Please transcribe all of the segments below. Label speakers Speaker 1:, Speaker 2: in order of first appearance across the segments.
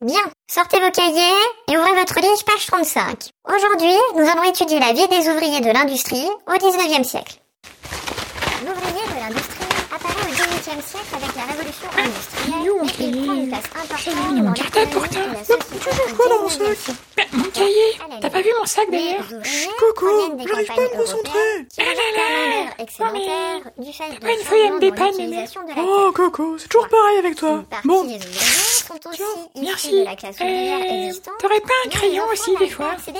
Speaker 1: Bien, sortez vos cahiers et ouvrez votre livre page 35. Aujourd'hui, nous allons étudier la vie des ouvriers de l'industrie au 19e siècle. L'ouvrier de l'industrie apparaît au 18e siècle avec la révolution industrielle
Speaker 2: Mignon, mon
Speaker 1: et il prend une place importante dans l'économie
Speaker 2: pourtant.
Speaker 1: de la société
Speaker 2: mon
Speaker 1: industrielle.
Speaker 2: Cahier T'as pas vu mon sac d'ailleurs
Speaker 3: Coco, j'arrive pas à me concentrer.
Speaker 1: excédentaire du fait de
Speaker 2: pas une feuille à me
Speaker 1: changements dans
Speaker 2: dépanner,
Speaker 1: l'utilisation de la
Speaker 3: Oh. Coco, c'est toujours pareil avec toi. Bon,
Speaker 1: sont aussi
Speaker 2: Merci.
Speaker 1: de la classe ouvrière
Speaker 2: Euh,
Speaker 1: existante.
Speaker 2: T'aurais pas un crayon aussi des fois
Speaker 3: oh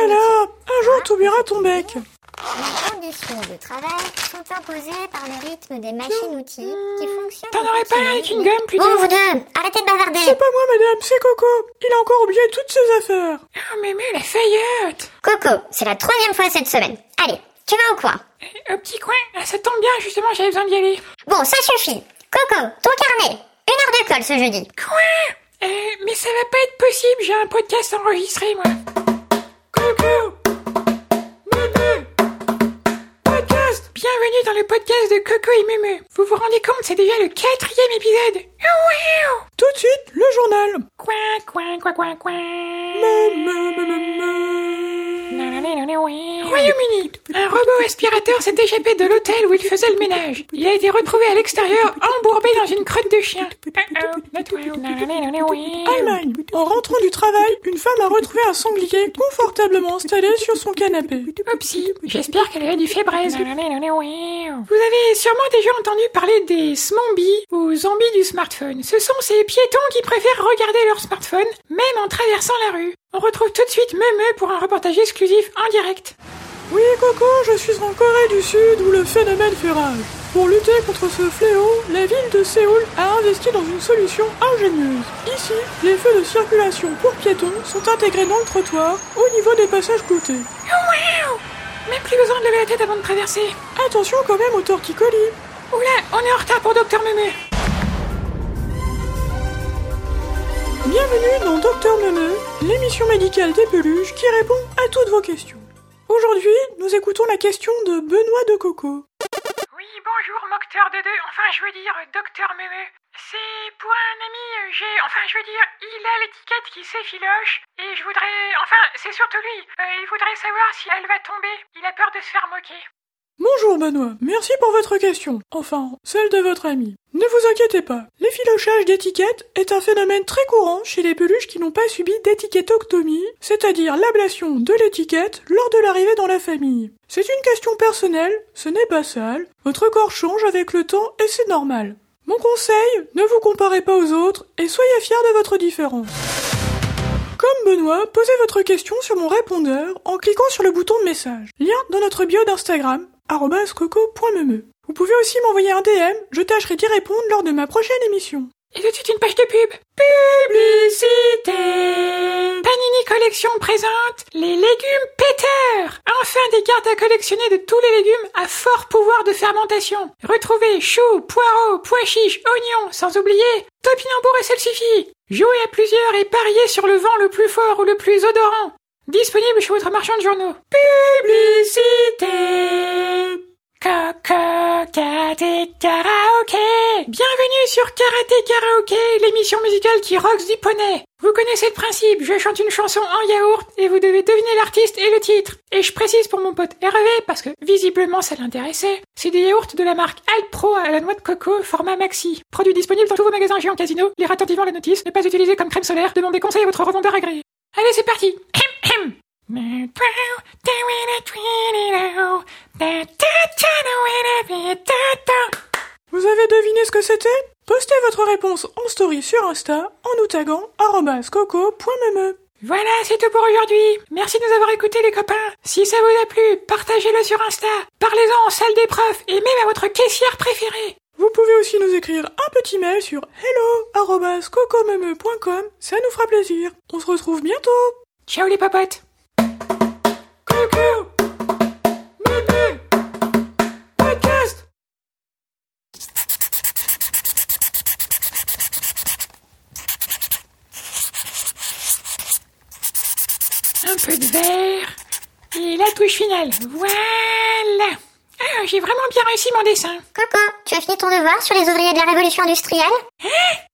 Speaker 3: là là, un jour t'oublieras ton bec.
Speaker 1: Les conditions de travail sont imposées par le rythme des machines-outils qui fonctionnent.
Speaker 2: T'en
Speaker 1: en
Speaker 2: aurais pas avec une gomme plutôt
Speaker 1: Bon, vous deux, arrêtez de bavarder.
Speaker 3: C'est pas moi, madame, c'est Coco. Il a encore oublié toutes ses affaires.
Speaker 2: Oh mais mais la feuillotte
Speaker 1: Coco, c'est la troisième fois cette semaine. Allez, tu vas au coin.
Speaker 2: Euh, Au petit coin Ah, Ça tombe bien, justement, j'avais besoin d'y aller.
Speaker 1: Bon, ça suffit. Coco, ton carnet. Ce jeudi?
Speaker 2: Quoi? Euh, Mais ça va pas être possible, j'ai un podcast enregistré, moi. Coucou Mémé Podcast Bienvenue dans le podcast de Coco et Mémé. Vous vous rendez compte, c'est déjà le quatrième épisode. Ouiou
Speaker 3: Tout de suite, le journal.
Speaker 2: Coin, coin, coin, coin, coin. Royaume-Uni. Un robot aspirateur s'est échappé de l'hôtel où il faisait le ménage. Il a été retrouvé à l'extérieur, embourbé dans une crotte de chien.
Speaker 3: Allemagne. En rentrant du travail, une femme a retrouvé un sanglier confortablement installé sur son canapé.
Speaker 2: J'espère qu'elle avait du fébraise. Vous avez sûrement déjà entendu parler des zombies ou zombies du smartphone. Ce sont ces piétons qui préfèrent regarder leur smartphone, même en traversant la rue. On retrouve tout de suite Meumeu pour un reportage exclusif en direct.
Speaker 3: Oui, Coco, je suis en Corée du Sud où le phénomène fait rage. Pour lutter contre ce fléau, la ville de Séoul a investi dans une solution ingénieuse. Ici, les feux de circulation pour piétons sont intégrés dans le trottoir au niveau des passages cloutés.
Speaker 2: Même plus besoin de lever la tête avant de traverser.
Speaker 3: Attention quand même aux torticolis.
Speaker 2: Oula, on est en retard pour Docteur Meumeu.
Speaker 3: Bienvenue dans Docteur Neuneu, l'émission médicale des peluches qui répond à toutes vos questions. Aujourd'hui, nous écoutons la question de Benoît de Coco.
Speaker 2: Oui, bonjour, Mocteur de deux, enfin je veux dire Docteur Meumeu. C'est pour un ami, j'ai, enfin je veux dire, il a l'étiquette qui s'effiloche, et je voudrais, enfin c'est surtout lui, euh, il voudrait savoir si elle va tomber, il a peur de se faire moquer.
Speaker 3: Bonjour Benoît, merci pour votre question. Enfin, celle de votre ami. Ne vous inquiétez pas, l'effilochage d'étiquettes est un phénomène très courant chez les peluches qui n'ont pas subi d'étiquettoctomie, c'est-à-dire l'ablation de l'étiquette lors de l'arrivée dans la famille. C'est une question personnelle, ce n'est pas sale, votre corps change avec le temps et c'est normal. Mon conseil, ne vous comparez pas aux autres et soyez fiers de votre différence. Comme Benoît, posez votre question sur mon répondeur en cliquant sur le bouton de message. Lien dans notre bio d'Instagram, Vous pouvez aussi m'envoyer un DM, je tâcherai d'y répondre lors de ma prochaine émission.
Speaker 2: Et tout de suite une page de pub. Publicité Panini Collection présente les légumes péteurs Enfin des cartes à collectionner de tous les légumes à fort pouvoir de fermentation. Retrouvez choux, poireaux, pois chiches, oignons, sans oublier topinambour et salsifis. Jouez à plusieurs et pariez sur le vent le plus fort ou le plus odorant. Disponible chez votre marchand de journaux. Publicité Coco Karaté Karaoké Bienvenue sur Karaté Karaoké, l'émission musicale qui rocks du poney. Vous connaissez le principe, je chante une chanson en yaourt et vous devez deviner l'artiste et le titre. Et je précise pour mon pote Hervé, parce que visiblement ça l'intéressait, c'est des yaourts de la marque Alpro à la noix de coco, format maxi. Produit disponible dans tous vos magasins géants casino, lire attentivement la notice, ne pas utiliser comme crème solaire, demandez conseil à votre revendeur agréé. Allez, c'est parti
Speaker 3: Vous avez deviné ce que c'était? Postez votre réponse en story sur Insta en nous taguant coco.meme.
Speaker 2: Voilà, c'est tout pour aujourd'hui. Merci de nous avoir écoutés les copains. Si ça vous a plu, partagez-le sur Insta. Parlez-en en salle des profs et même à votre caissière préférée.
Speaker 3: Vous pouvez aussi nous écrire un petit mail sur hello@cocomeme.com, ça nous fera plaisir. On se retrouve bientôt.
Speaker 2: Ciao les popotes. Un peu de vert. Et la touche finale. Voilà. Ah, j'ai vraiment bien réussi mon dessin.
Speaker 1: Coco, tu as fini ton devoir sur les ouvriers de la révolution industrielle?
Speaker 2: Hein?